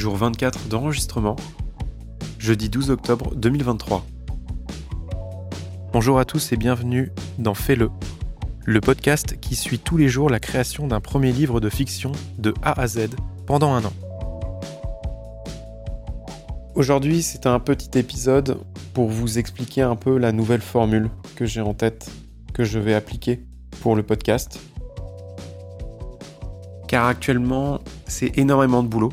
jour 24 d'enregistrement, jeudi 12 octobre 2023. Bonjour à tous et bienvenue dans Fais-le, le podcast qui suit tous les jours la création d'un premier livre de fiction de A à Z pendant un an. Aujourd'hui, c'est un petit épisode pour vous expliquer un peu la nouvelle formule que j'ai en tête, que je vais appliquer pour le podcast. Car actuellement, c'est énormément de boulot.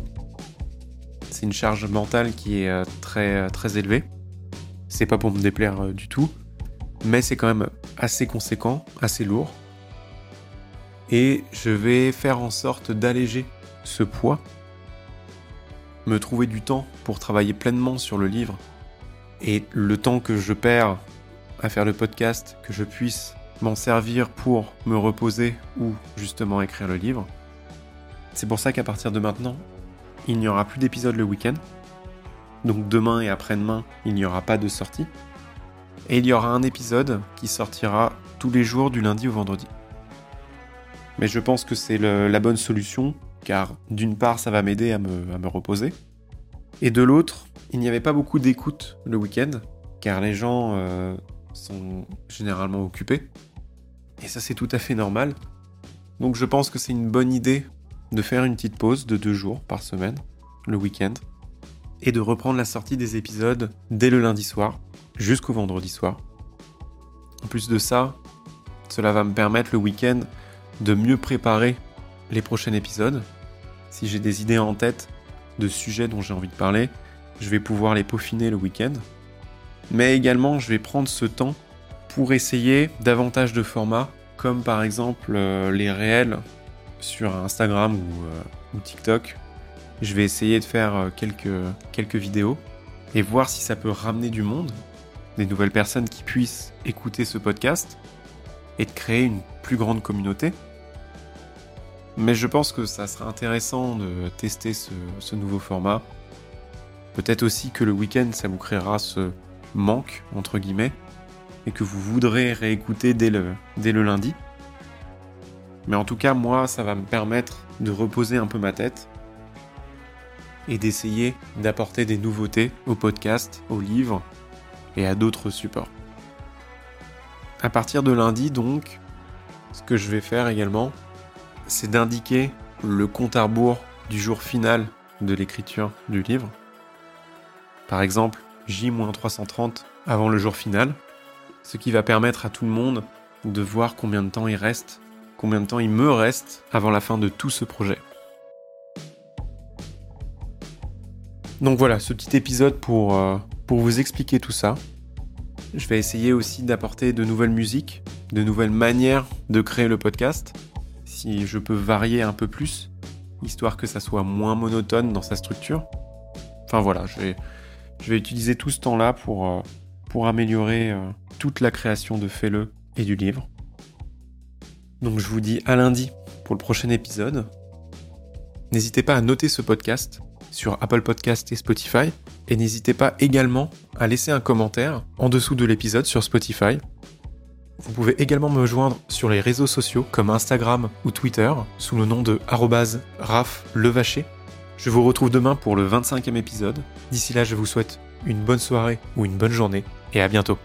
C'est une charge mentale qui est euh, très, euh, très élevée. C'est pas pour me déplaire euh, du tout, mais c'est quand même assez conséquent, assez lourd. Et je vais faire en sorte d'alléger ce poids, me trouver du temps pour travailler pleinement sur le livre, et le temps que je perds à faire le podcast, que je puisse m'en servir pour me reposer ou justement écrire le livre. C'est pour ça qu'à partir de maintenant, il n'y aura plus d'épisode le week-end. Donc demain et après-demain, il n'y aura pas de sortie. Et il y aura un épisode qui sortira tous les jours du lundi au vendredi. Mais je pense que c'est la bonne solution, car d'une part, ça va m'aider à me, reposer. Et de l'autre, il n'y avait pas beaucoup d'écoute le week-end, car les gens euh, sont généralement occupés. Et ça, c'est tout à fait normal. Donc je pense que c'est une bonne idée de faire une petite pause de deux jours par semaine, le week-end, et de reprendre la sortie des épisodes dès le lundi soir jusqu'au vendredi soir. En plus de ça, cela va me permettre le week-end de mieux préparer les prochains épisodes. Si j'ai des idées en tête de sujets dont j'ai envie de parler, je vais pouvoir les peaufiner le week-end. Mais également, je vais prendre ce temps pour essayer davantage de formats, comme par exemple euh, les réels sur Instagram euh, ou, TikTok. Je vais essayer de faire euh, quelques, vidéos et voir si ça peut ramener du monde, des nouvelles personnes qui puissent écouter ce podcast et de créer une plus grande communauté. Mais je pense que ça sera intéressant de tester ce, nouveau format. Peut-être aussi que le week-end, ça vous créera ce manque, entre guillemets, et que vous voudrez réécouter dès le lundi. Mais en tout cas, moi, ça va me permettre de reposer un peu ma tête et d'essayer d'apporter des nouveautés au podcast, au livre et à d'autres supports. À partir de lundi, donc, ce que je vais faire également, c'est d'indiquer le compte à rebours du jour final de l'écriture du livre. Par exemple, J-330 avant le jour final, ce qui va permettre à tout le monde de voir combien de temps il reste combien de temps il me reste avant la fin de tout ce projet. Donc voilà, ce petit épisode pour, euh, pour vous expliquer tout ça. Je vais essayer aussi d'apporter de nouvelles musiques, de nouvelles manières de créer le podcast, si je peux varier un peu plus, histoire que ça soit moins monotone dans sa structure. Enfin voilà, je vais, je vais utiliser tout ce temps-là pour, euh, pour améliorer euh, toute la création de Fais-le et du livre. Donc je vous dis à lundi pour le prochain épisode. N'hésitez pas à noter ce podcast sur Apple Podcast et Spotify. Et n'hésitez pas également à laisser un commentaire en dessous de l'épisode sur Spotify. Vous pouvez également me joindre sur les réseaux sociaux comme Instagram ou Twitter sous le nom de @raflevacher. Je vous retrouve demain pour le 25e épisode. D'ici là, je vous souhaite une bonne soirée ou une bonne journée et à bientôt.